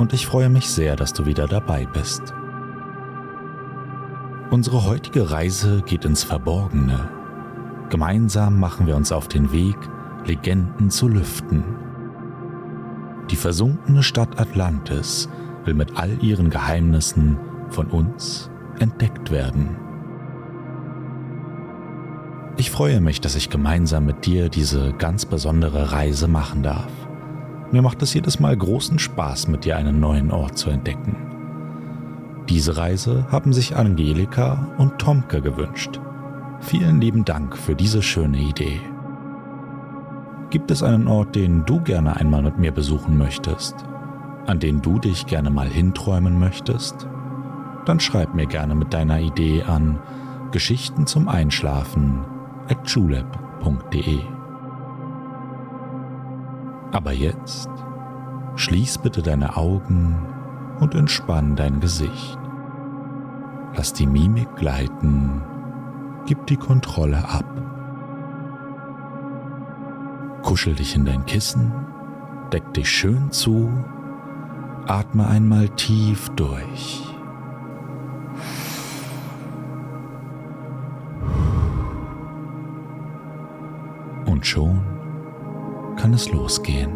und ich freue mich sehr, dass du wieder dabei bist. Unsere heutige Reise geht ins Verborgene. Gemeinsam machen wir uns auf den Weg, Legenden zu lüften. Die versunkene Stadt Atlantis will mit all ihren Geheimnissen von uns entdeckt werden. Ich freue mich, dass ich gemeinsam mit dir diese ganz besondere Reise machen darf. Mir macht es jedes Mal großen Spaß, mit dir einen neuen Ort zu entdecken. Diese Reise haben sich Angelika und Tomke gewünscht. Vielen lieben Dank für diese schöne Idee. Gibt es einen Ort, den du gerne einmal mit mir besuchen möchtest? An den du dich gerne mal hinträumen möchtest? Dann schreib mir gerne mit deiner Idee an Geschichten zum Einschlafen at julep.de. Aber jetzt schließ bitte deine Augen und entspann dein Gesicht. Lass die Mimik gleiten, gib die Kontrolle ab. Kuschel dich in dein Kissen, deck dich schön zu, atme einmal tief durch. Und schon kann es losgehen.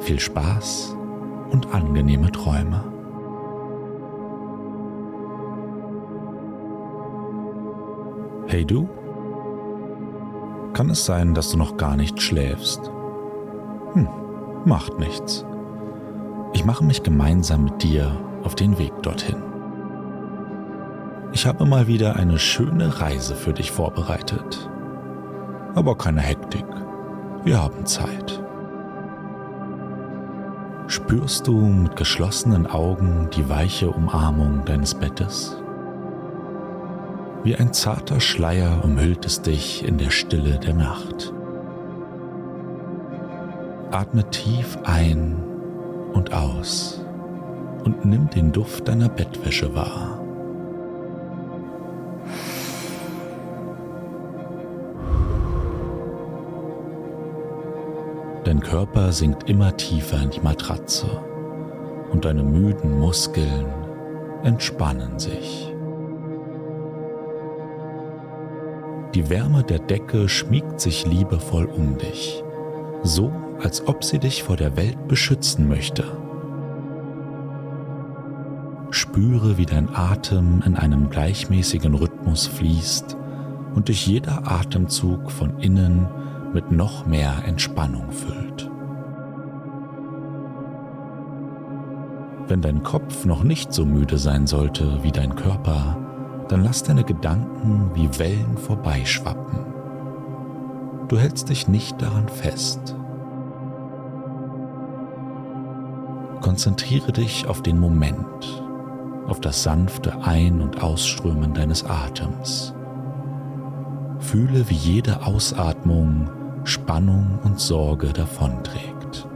Viel Spaß und angenehme Träume. Hey du? Kann es sein, dass du noch gar nicht schläfst? Hm, macht nichts. Ich mache mich gemeinsam mit dir auf den Weg dorthin. Ich habe mal wieder eine schöne Reise für dich vorbereitet. Aber keine Hektik. Wir haben Zeit. Spürst du mit geschlossenen Augen die weiche Umarmung deines Bettes? Wie ein zarter Schleier umhüllt es dich in der Stille der Nacht. Atme tief ein und aus und nimm den Duft deiner Bettwäsche wahr. Dein Körper sinkt immer tiefer in die Matratze und deine müden Muskeln entspannen sich. Die Wärme der Decke schmiegt sich liebevoll um dich, so als ob sie dich vor der Welt beschützen möchte. Spüre, wie dein Atem in einem gleichmäßigen Rhythmus fließt und dich jeder Atemzug von innen mit noch mehr Entspannung füllt. Wenn dein Kopf noch nicht so müde sein sollte wie dein Körper, dann lass deine Gedanken wie Wellen vorbeischwappen. Du hältst dich nicht daran fest. Konzentriere dich auf den Moment, auf das sanfte Ein- und Ausströmen deines Atems. Fühle, wie jede Ausatmung Spannung und Sorge davonträgt.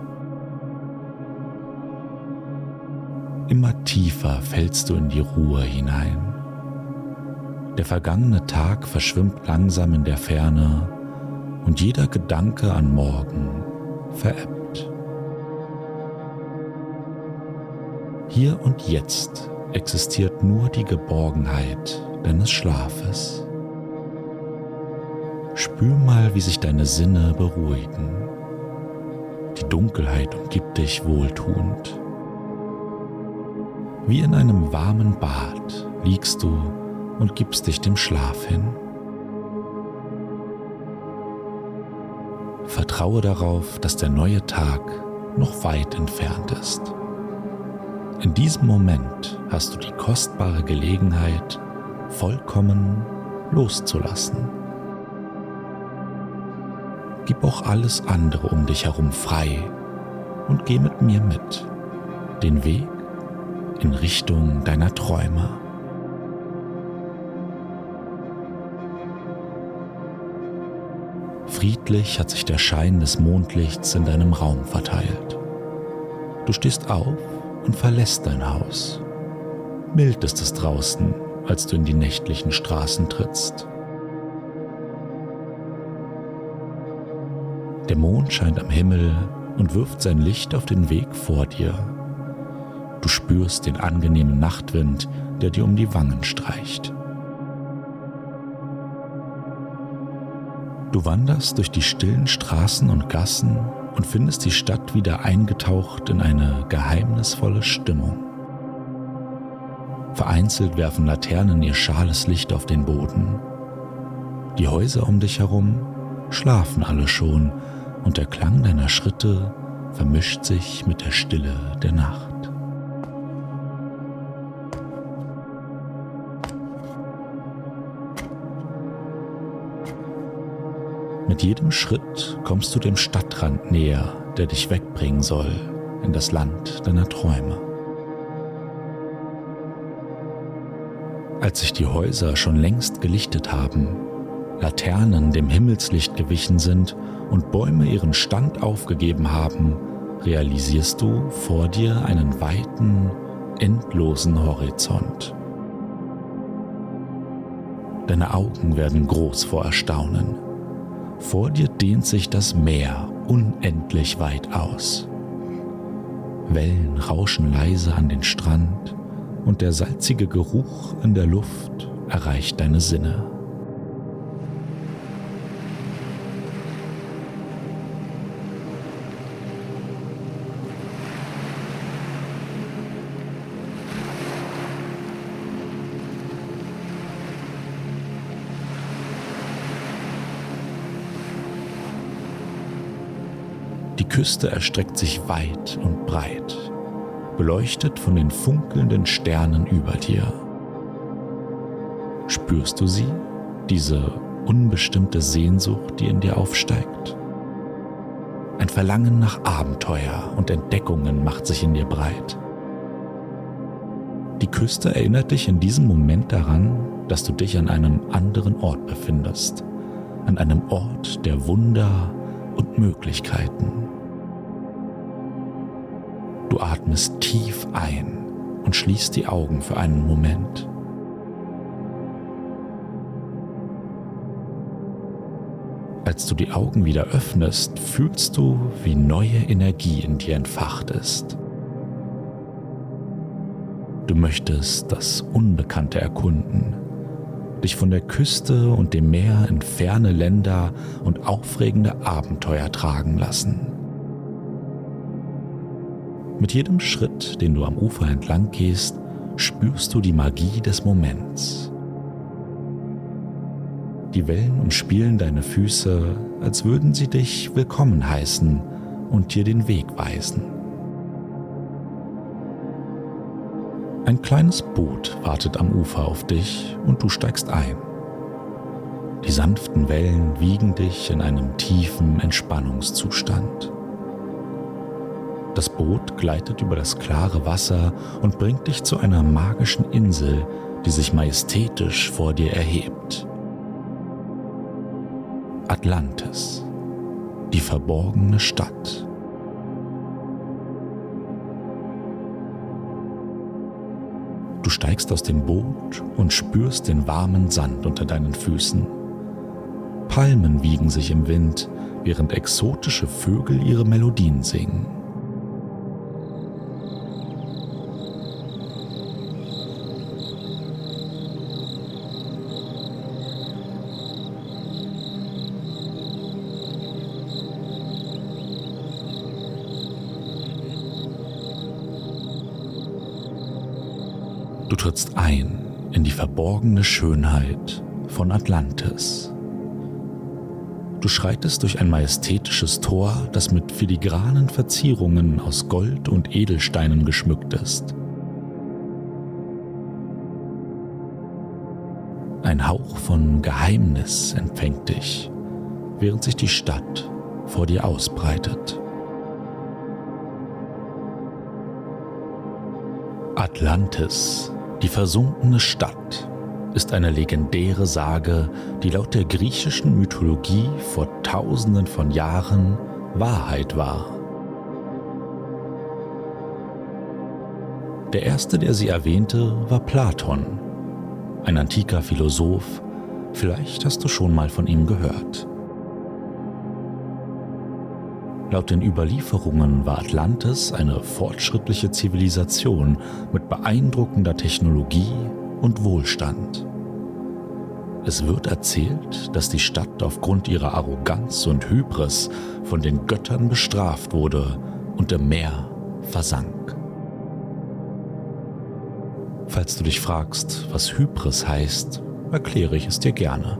Immer tiefer fällst du in die Ruhe hinein. Der vergangene Tag verschwimmt langsam in der Ferne und jeder Gedanke an morgen verebbt. Hier und jetzt existiert nur die Geborgenheit deines Schlafes. Spür mal, wie sich deine Sinne beruhigen. Die Dunkelheit umgibt dich wohltuend. Wie in einem warmen Bad liegst du und gibst dich dem Schlaf hin. Vertraue darauf, dass der neue Tag noch weit entfernt ist. In diesem Moment hast du die kostbare Gelegenheit, vollkommen loszulassen. Gib auch alles andere um dich herum frei und geh mit mir mit, den Weg in Richtung deiner Träume. Friedlich hat sich der Schein des Mondlichts in deinem Raum verteilt. Du stehst auf und verlässt dein Haus. Mild ist es draußen, als du in die nächtlichen Straßen trittst. Der Mond scheint am Himmel und wirft sein Licht auf den Weg vor dir. Du spürst den angenehmen Nachtwind, der dir um die Wangen streicht. Du wanderst durch die stillen Straßen und Gassen und findest die Stadt wieder eingetaucht in eine geheimnisvolle Stimmung. Vereinzelt werfen Laternen ihr schales Licht auf den Boden. Die Häuser um dich herum schlafen alle schon und der Klang deiner Schritte vermischt sich mit der Stille der Nacht. Mit jedem Schritt kommst du dem Stadtrand näher, der dich wegbringen soll in das Land deiner Träume. Als sich die Häuser schon längst gelichtet haben, Laternen dem Himmelslicht gewichen sind und Bäume ihren Stand aufgegeben haben, realisierst du vor dir einen weiten, endlosen Horizont. Deine Augen werden groß vor Erstaunen. Vor dir dehnt sich das Meer unendlich weit aus. Wellen rauschen leise an den Strand und der salzige Geruch in der Luft erreicht deine Sinne. Küste erstreckt sich weit und breit, beleuchtet von den funkelnden Sternen über dir. Spürst du sie, diese unbestimmte Sehnsucht, die in dir aufsteigt? Ein Verlangen nach Abenteuer und Entdeckungen macht sich in dir breit. Die Küste erinnert dich in diesem Moment daran, dass du dich an einem anderen Ort befindest, an einem Ort der Wunder und Möglichkeiten. Du atmest tief ein und schließt die Augen für einen Moment. Als du die Augen wieder öffnest, fühlst du, wie neue Energie in dir entfacht ist. Du möchtest das Unbekannte erkunden, dich von der Küste und dem Meer in ferne Länder und aufregende Abenteuer tragen lassen. Mit jedem Schritt, den du am Ufer entlang gehst, spürst du die Magie des Moments. Die Wellen umspielen deine Füße, als würden sie dich willkommen heißen und dir den Weg weisen. Ein kleines Boot wartet am Ufer auf dich und du steigst ein. Die sanften Wellen wiegen dich in einem tiefen Entspannungszustand. Das Boot gleitet über das klare Wasser und bringt dich zu einer magischen Insel, die sich majestätisch vor dir erhebt. Atlantis, die verborgene Stadt. Du steigst aus dem Boot und spürst den warmen Sand unter deinen Füßen. Palmen wiegen sich im Wind, während exotische Vögel ihre Melodien singen. Verborgene Schönheit von Atlantis. Du schreitest durch ein majestätisches Tor, das mit filigranen Verzierungen aus Gold und Edelsteinen geschmückt ist. Ein Hauch von Geheimnis empfängt dich, während sich die Stadt vor dir ausbreitet. Atlantis, die versunkene Stadt, ist eine legendäre Sage, die laut der griechischen Mythologie vor tausenden von Jahren Wahrheit war. Der erste, der sie erwähnte, war Platon, ein antiker Philosoph, vielleicht hast du schon mal von ihm gehört. Laut den Überlieferungen war Atlantis eine fortschrittliche Zivilisation mit beeindruckender Technologie und Wohlstand. Es wird erzählt, dass die Stadt aufgrund ihrer Arroganz und Hybris von den Göttern bestraft wurde und im Meer versank. Falls du dich fragst, was Hybris heißt, erkläre ich es dir gerne.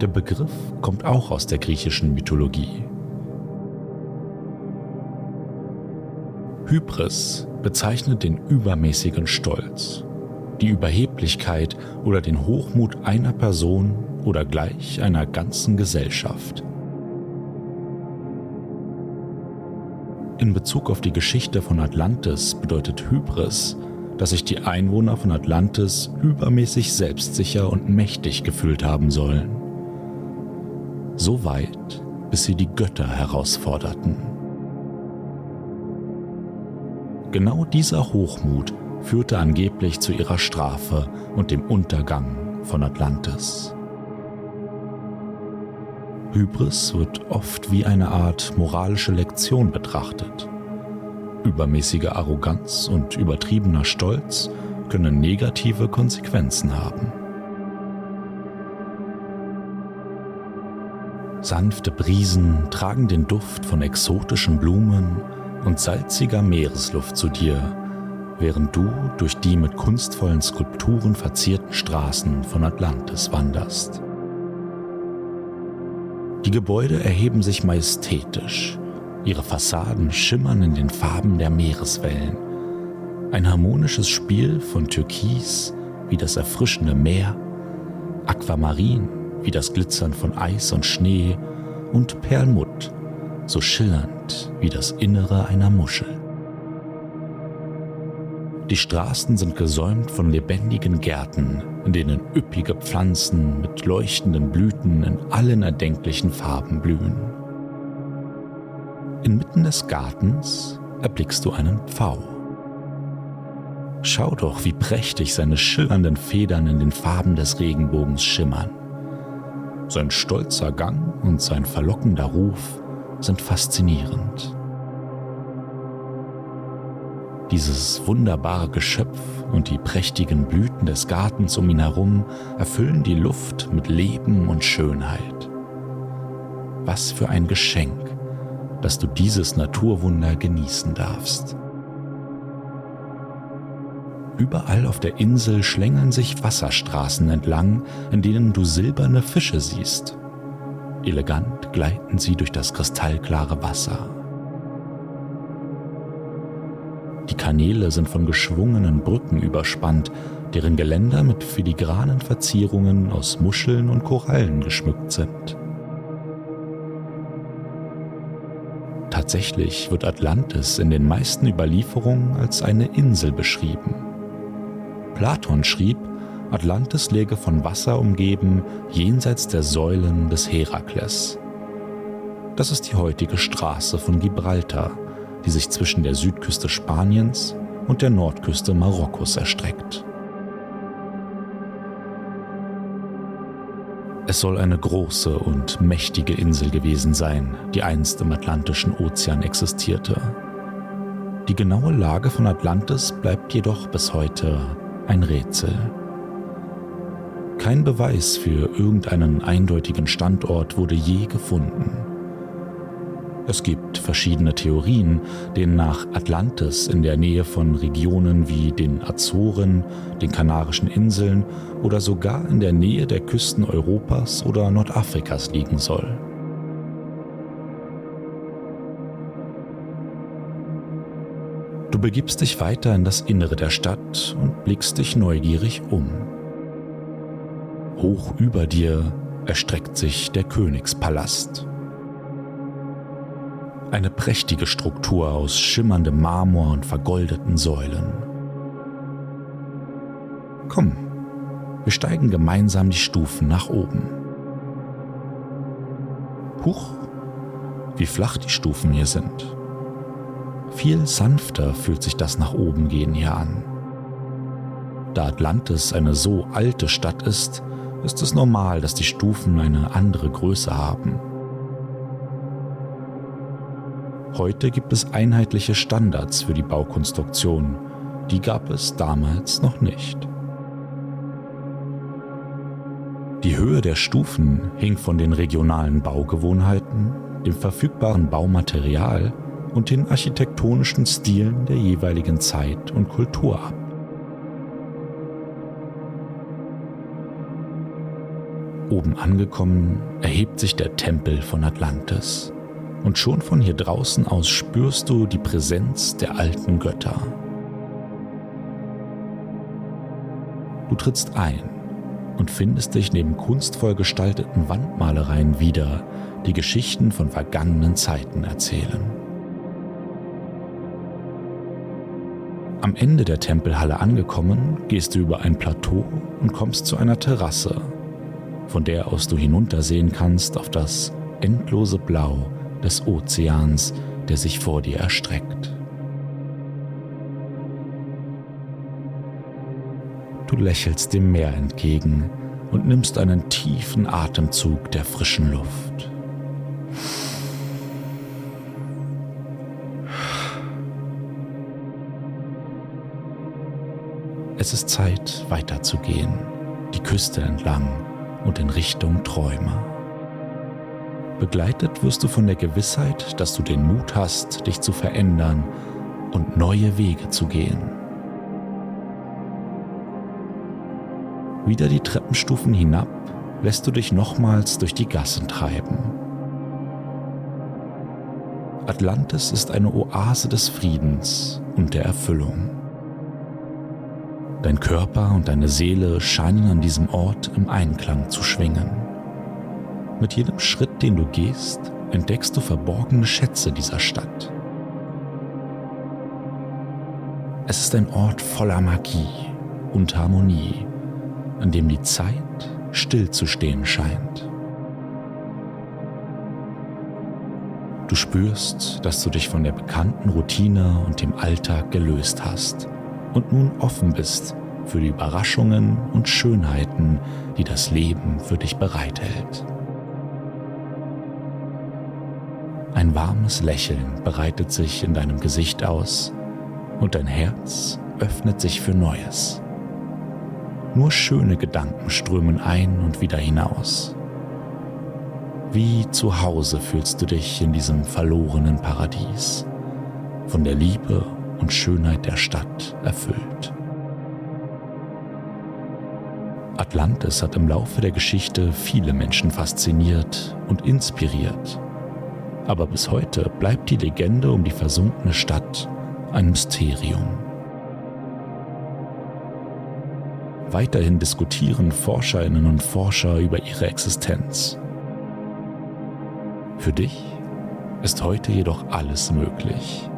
Der Begriff kommt auch aus der griechischen Mythologie. Hybris bezeichnet den übermäßigen Stolz, die Überheblichkeit oder den Hochmut einer Person oder gleich einer ganzen Gesellschaft. In Bezug auf die Geschichte von Atlantis bedeutet Hybris, dass sich die Einwohner von Atlantis übermäßig selbstsicher und mächtig gefühlt haben sollen. So weit, bis sie die Götter herausforderten. Genau dieser Hochmut führte angeblich zu ihrer Strafe und dem Untergang von Atlantis. Hybris wird oft wie eine Art moralische Lektion betrachtet. Übermäßige Arroganz und übertriebener Stolz können negative Konsequenzen haben. Sanfte Brisen tragen den Duft von exotischen Blumen und salziger Meeresluft zu dir, während du durch die mit kunstvollen Skulpturen verzierten Straßen von Atlantis wanderst. Die Gebäude erheben sich majestätisch, ihre Fassaden schimmern in den Farben der Meereswellen. Ein harmonisches Spiel von Türkis wie das erfrischende Meer, Aquamarin wie das Glitzern von Eis und Schnee und Perlmutt so schillernd wie das Innere einer Muschel. Die Straßen sind gesäumt von lebendigen Gärten, in denen üppige Pflanzen mit leuchtenden Blüten in allen erdenklichen Farben blühen. Inmitten des Gartens erblickst du einen Pfau. Schau doch, wie prächtig seine schillernden Federn in den Farben des Regenbogens schimmern. Sein stolzer Gang und sein verlockender Ruf sind faszinierend. Dieses wunderbare Geschöpf und die prächtigen Blüten des Gartens um ihn herum erfüllen die Luft mit Leben und Schönheit. Was für ein Geschenk, dass du dieses Naturwunder genießen darfst. Überall auf der Insel schlängeln sich Wasserstraßen entlang, in denen du silberne Fische siehst. Elegant gleiten sie durch das kristallklare Wasser. Die Kanäle sind von geschwungenen Brücken überspannt, deren Geländer mit filigranen Verzierungen aus Muscheln und Korallen geschmückt sind. Tatsächlich wird Atlantis in den meisten Überlieferungen als eine Insel beschrieben. Platon schrieb, Atlantis läge von Wasser umgeben, jenseits der Säulen des Herakles. Das ist die heutige Straße von Gibraltar, die sich zwischen der Südküste Spaniens und der Nordküste Marokkos erstreckt. Es soll eine große und mächtige Insel gewesen sein, die einst im Atlantischen Ozean existierte. Die genaue Lage von Atlantis bleibt jedoch bis heute ein Rätsel. Kein Beweis für irgendeinen eindeutigen Standort wurde je gefunden. Es gibt verschiedene Theorien, denen nach Atlantis in der Nähe von Regionen wie den Azoren, den Kanarischen Inseln oder sogar in der Nähe der Küsten Europas oder Nordafrikas liegen soll. Du begibst dich weiter in das Innere der Stadt und blickst dich neugierig um. Hoch über dir erstreckt sich der Königspalast. Eine prächtige Struktur aus schimmerndem Marmor und vergoldeten Säulen. Komm, wir steigen gemeinsam die Stufen nach oben. Huch, wie flach die Stufen hier sind. Viel sanfter fühlt sich das nach oben gehen hier an. Da Atlantis eine so alte Stadt ist, ist es normal, dass die Stufen eine andere Größe haben. Heute gibt es einheitliche Standards für die Baukonstruktion, die gab es damals noch nicht. Die Höhe der Stufen hing von den regionalen Baugewohnheiten, dem verfügbaren Baumaterial und den architektonischen Stilen der jeweiligen Zeit und Kultur ab. Oben angekommen erhebt sich der Tempel von Atlantis. Und schon von hier draußen aus spürst du die Präsenz der alten Götter. Du trittst ein und findest dich neben kunstvoll gestalteten Wandmalereien wieder, die Geschichten von vergangenen Zeiten erzählen. Am Ende der Tempelhalle angekommen, gehst du über ein Plateau und kommst zu einer Terrasse, von der aus du hinuntersehen kannst auf das endlose Blau des Ozeans, der sich vor dir erstreckt. Du lächelst dem Meer entgegen und nimmst einen tiefen Atemzug der frischen Luft. Es ist Zeit, weiterzugehen, die Küste entlang und in Richtung Träume. Begleitet wirst du von der Gewissheit, dass du den Mut hast, dich zu verändern und neue Wege zu gehen. Wieder die Treppenstufen hinab lässt du dich nochmals durch die Gassen treiben. Atlantis ist eine Oase des Friedens und der Erfüllung. Dein Körper und deine Seele scheinen an diesem Ort im Einklang zu schwingen. Mit jedem Schritt, den du gehst, entdeckst du verborgene Schätze dieser Stadt. Es ist ein Ort voller Magie und Harmonie, an dem die Zeit stillzustehen scheint. Du spürst, dass du dich von der bekannten Routine und dem Alltag gelöst hast und nun offen bist für die Überraschungen und Schönheiten, die das Leben für dich bereithält. Ein warmes Lächeln breitet sich in deinem Gesicht aus und dein Herz öffnet sich für Neues. Nur schöne Gedanken strömen ein und wieder hinaus. Wie zu Hause fühlst du dich in diesem verlorenen Paradies, von der Liebe und Schönheit der Stadt erfüllt. Atlantis hat im Laufe der Geschichte viele Menschen fasziniert und inspiriert. Aber bis heute bleibt die Legende um die versunkene Stadt ein Mysterium. Weiterhin diskutieren Forscherinnen und Forscher über ihre Existenz. Für dich ist heute jedoch alles möglich.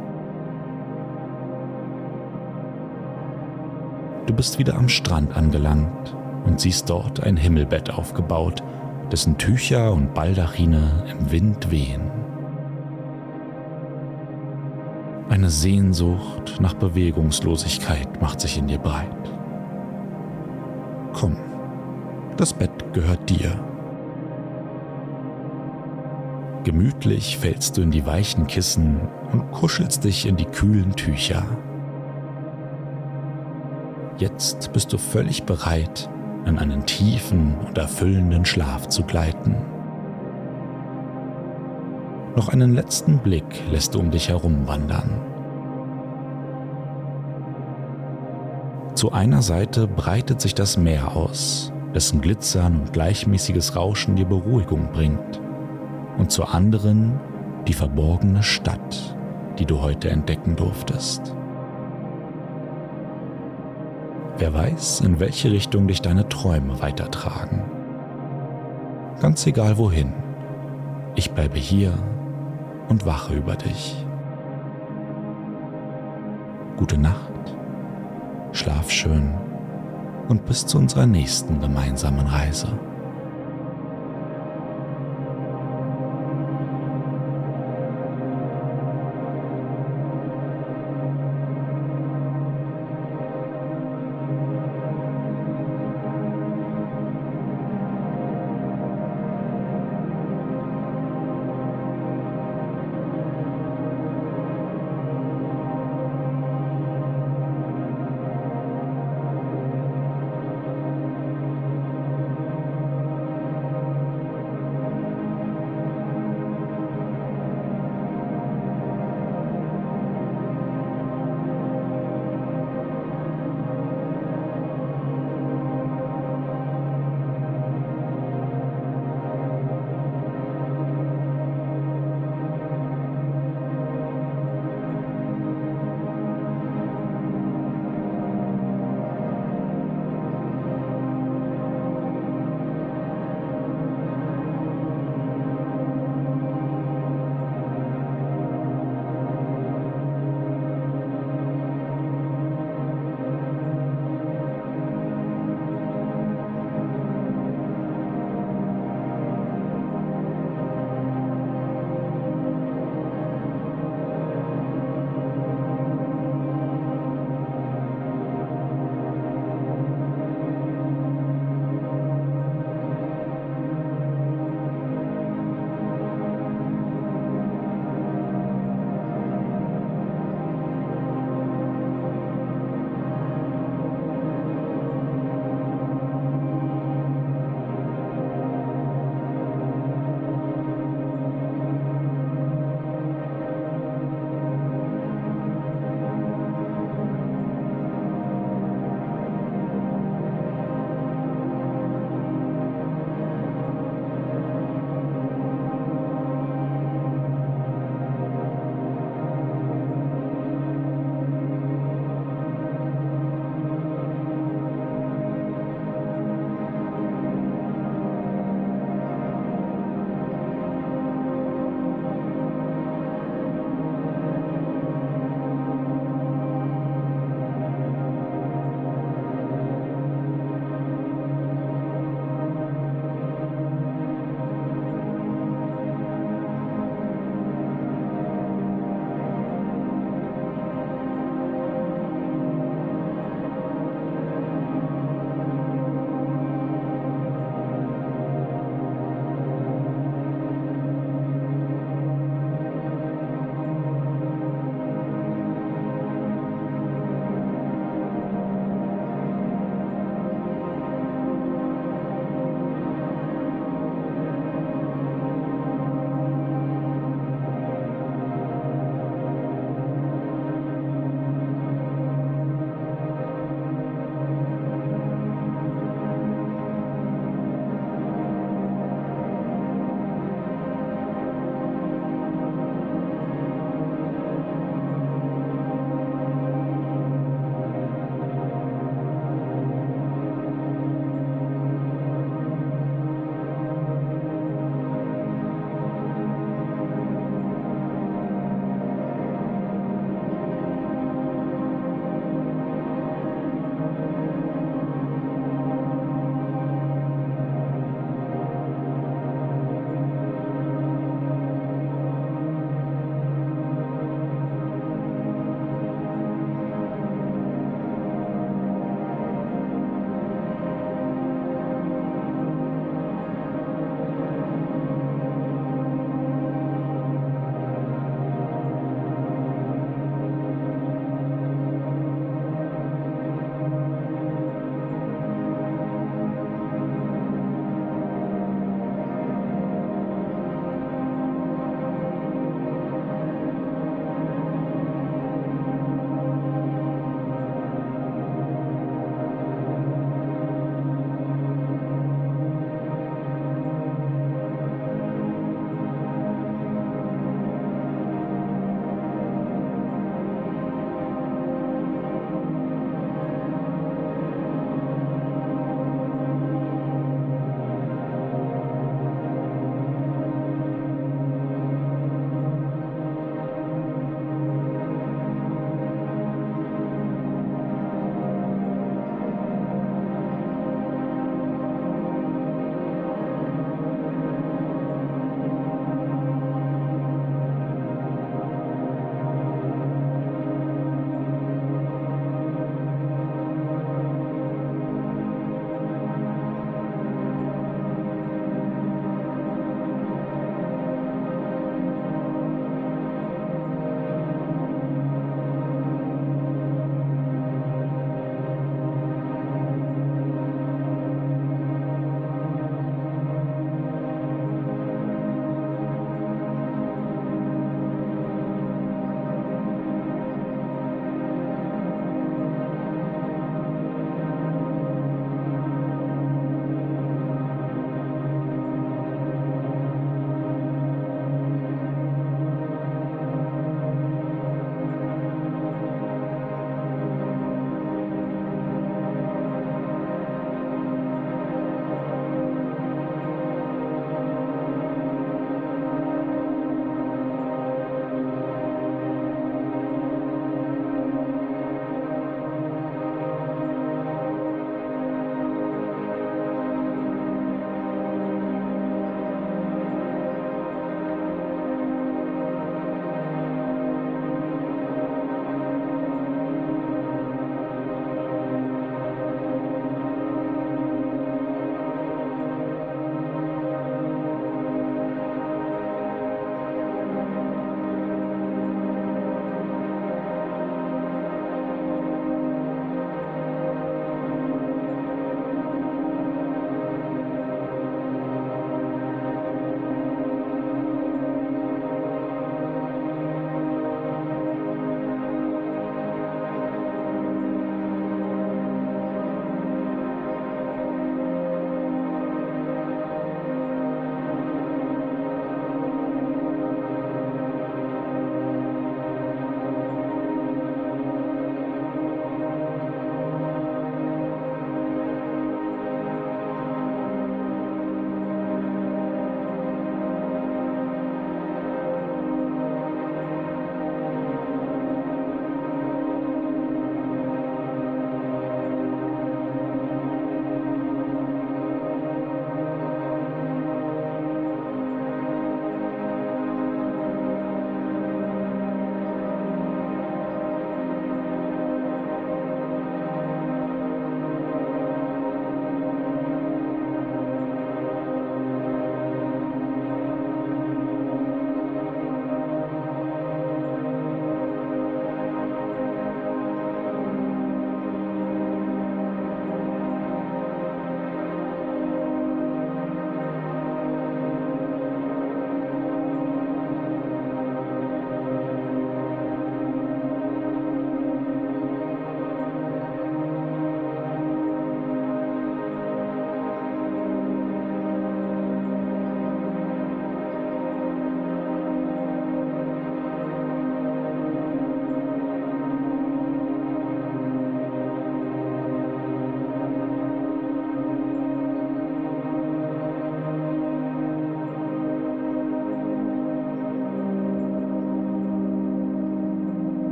Du bist wieder am Strand angelangt und siehst dort ein Himmelbett aufgebaut, dessen Tücher und Baldachine im Wind wehen. Eine Sehnsucht nach Bewegungslosigkeit macht sich in dir breit. Komm, das Bett gehört dir. Gemütlich fällst du in die weichen Kissen und kuschelst dich in die kühlen Tücher. Jetzt bist du völlig bereit, in einen tiefen und erfüllenden Schlaf zu gleiten. Noch einen letzten Blick lässt du um dich herum wandern. Zu einer Seite breitet sich das Meer aus, dessen Glitzern und gleichmäßiges Rauschen dir Beruhigung bringt, und zur anderen die verborgene Stadt, die du heute entdecken durftest. Wer weiß, in welche Richtung dich deine Träume weitertragen. Ganz egal wohin, ich bleibe hier und wache über dich. Gute Nacht, schlaf schön und bis zu unserer nächsten gemeinsamen Reise.